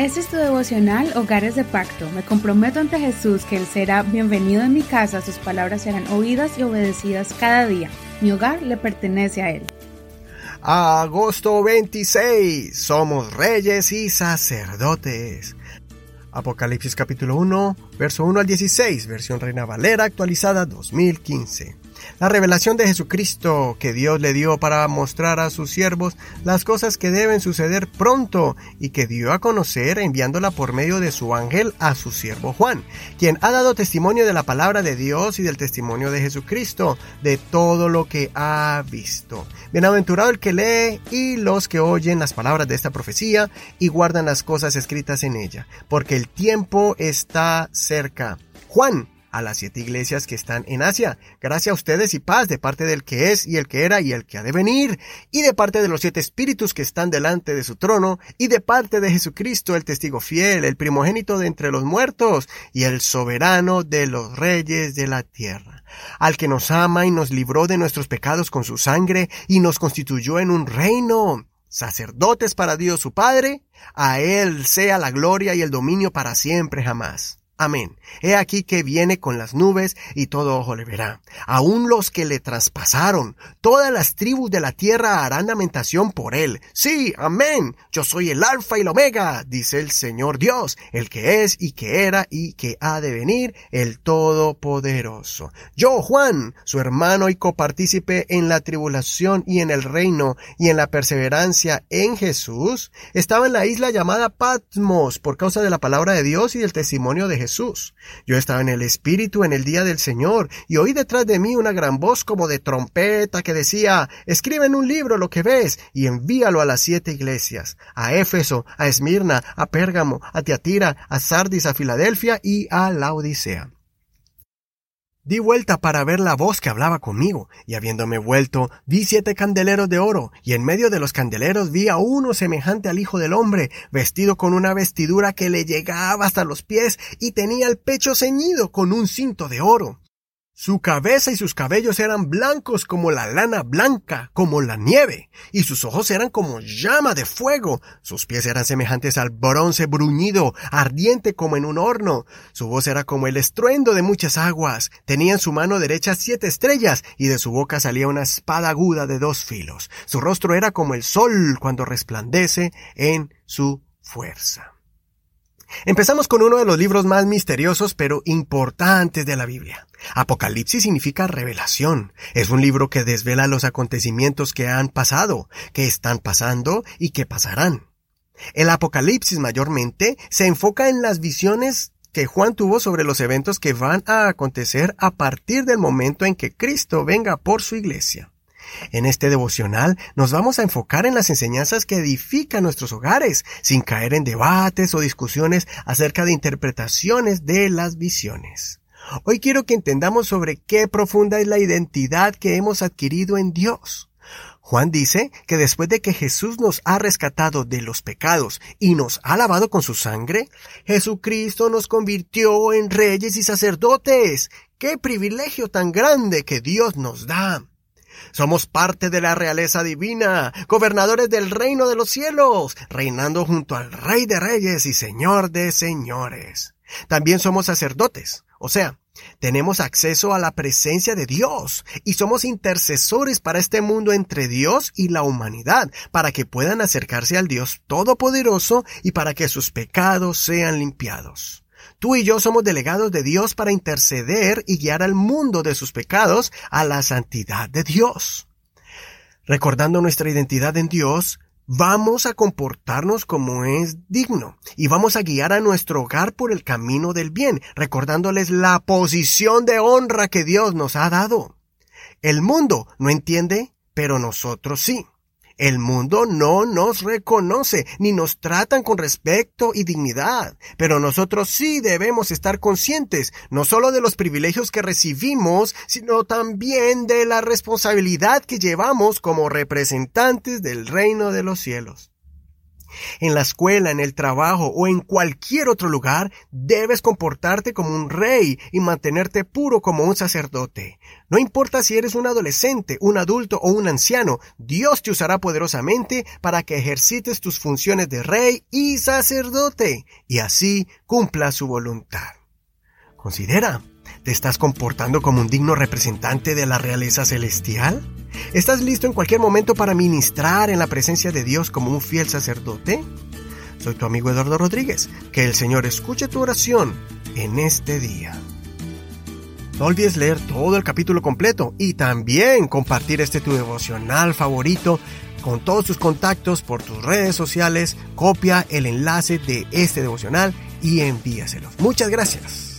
Este es tu devocional Hogares de Pacto. Me comprometo ante Jesús que Él será bienvenido en mi casa, sus palabras serán oídas y obedecidas cada día. Mi hogar le pertenece a Él. Agosto 26. Somos reyes y sacerdotes. Apocalipsis capítulo 1, verso 1 al 16, versión Reina Valera actualizada 2015. La revelación de Jesucristo que Dios le dio para mostrar a sus siervos las cosas que deben suceder pronto y que dio a conocer enviándola por medio de su ángel a su siervo Juan, quien ha dado testimonio de la palabra de Dios y del testimonio de Jesucristo, de todo lo que ha visto. Bienaventurado el que lee y los que oyen las palabras de esta profecía y guardan las cosas escritas en ella, porque el tiempo está cerca. Juan, a las siete iglesias que están en Asia. Gracias a ustedes y paz de parte del que es y el que era y el que ha de venir, y de parte de los siete espíritus que están delante de su trono, y de parte de Jesucristo, el testigo fiel, el primogénito de entre los muertos, y el soberano de los reyes de la tierra, al que nos ama y nos libró de nuestros pecados con su sangre, y nos constituyó en un reino sacerdotes para Dios su Padre, a Él sea la gloria y el dominio para siempre jamás. Amén. He aquí que viene con las nubes y todo ojo le verá. Aún los que le traspasaron, todas las tribus de la tierra harán lamentación por él. Sí, amén. Yo soy el alfa y el omega, dice el Señor Dios, el que es y que era y que ha de venir, el Todopoderoso. Yo, Juan, su hermano y copartícipe en la tribulación y en el reino y en la perseverancia en Jesús, estaba en la isla llamada Patmos por causa de la palabra de Dios y del testimonio de Jesús Jesús. Yo estaba en el Espíritu en el día del Señor, y oí detrás de mí una gran voz como de trompeta que decía, escribe en un libro lo que ves y envíalo a las siete iglesias, a Éfeso, a Esmirna, a Pérgamo, a Tiatira, a Sardis, a Filadelfia y a la Odisea. Di vuelta para ver la voz que hablaba conmigo, y habiéndome vuelto, vi siete candeleros de oro, y en medio de los candeleros vi a uno semejante al Hijo del Hombre, vestido con una vestidura que le llegaba hasta los pies, y tenía el pecho ceñido con un cinto de oro. Su cabeza y sus cabellos eran blancos como la lana blanca, como la nieve, y sus ojos eran como llama de fuego, sus pies eran semejantes al bronce bruñido, ardiente como en un horno, su voz era como el estruendo de muchas aguas, tenía en su mano derecha siete estrellas, y de su boca salía una espada aguda de dos filos, su rostro era como el sol cuando resplandece en su fuerza. Empezamos con uno de los libros más misteriosos pero importantes de la Biblia. Apocalipsis significa revelación. Es un libro que desvela los acontecimientos que han pasado, que están pasando y que pasarán. El Apocalipsis mayormente se enfoca en las visiones que Juan tuvo sobre los eventos que van a acontecer a partir del momento en que Cristo venga por su iglesia. En este devocional nos vamos a enfocar en las enseñanzas que edifican nuestros hogares, sin caer en debates o discusiones acerca de interpretaciones de las visiones. Hoy quiero que entendamos sobre qué profunda es la identidad que hemos adquirido en Dios. Juan dice que después de que Jesús nos ha rescatado de los pecados y nos ha lavado con su sangre, Jesucristo nos convirtió en reyes y sacerdotes. ¡Qué privilegio tan grande que Dios nos da! Somos parte de la realeza divina, gobernadores del reino de los cielos, reinando junto al Rey de Reyes y Señor de Señores. También somos sacerdotes, o sea, tenemos acceso a la presencia de Dios y somos intercesores para este mundo entre Dios y la humanidad, para que puedan acercarse al Dios Todopoderoso y para que sus pecados sean limpiados. Tú y yo somos delegados de Dios para interceder y guiar al mundo de sus pecados a la santidad de Dios. Recordando nuestra identidad en Dios, vamos a comportarnos como es digno y vamos a guiar a nuestro hogar por el camino del bien, recordándoles la posición de honra que Dios nos ha dado. El mundo no entiende, pero nosotros sí. El mundo no nos reconoce ni nos tratan con respeto y dignidad, pero nosotros sí debemos estar conscientes no solo de los privilegios que recibimos, sino también de la responsabilidad que llevamos como representantes del reino de los cielos. En la escuela, en el trabajo o en cualquier otro lugar, debes comportarte como un rey y mantenerte puro como un sacerdote. No importa si eres un adolescente, un adulto o un anciano, Dios te usará poderosamente para que ejercites tus funciones de rey y sacerdote y así cumpla su voluntad. Considera, ¿te estás comportando como un digno representante de la realeza celestial? ¿Estás listo en cualquier momento para ministrar en la presencia de Dios como un fiel sacerdote? Soy tu amigo Eduardo Rodríguez. Que el Señor escuche tu oración en este día. No olvides leer todo el capítulo completo y también compartir este tu devocional favorito con todos tus contactos por tus redes sociales. Copia el enlace de este devocional y envíaselos. Muchas gracias.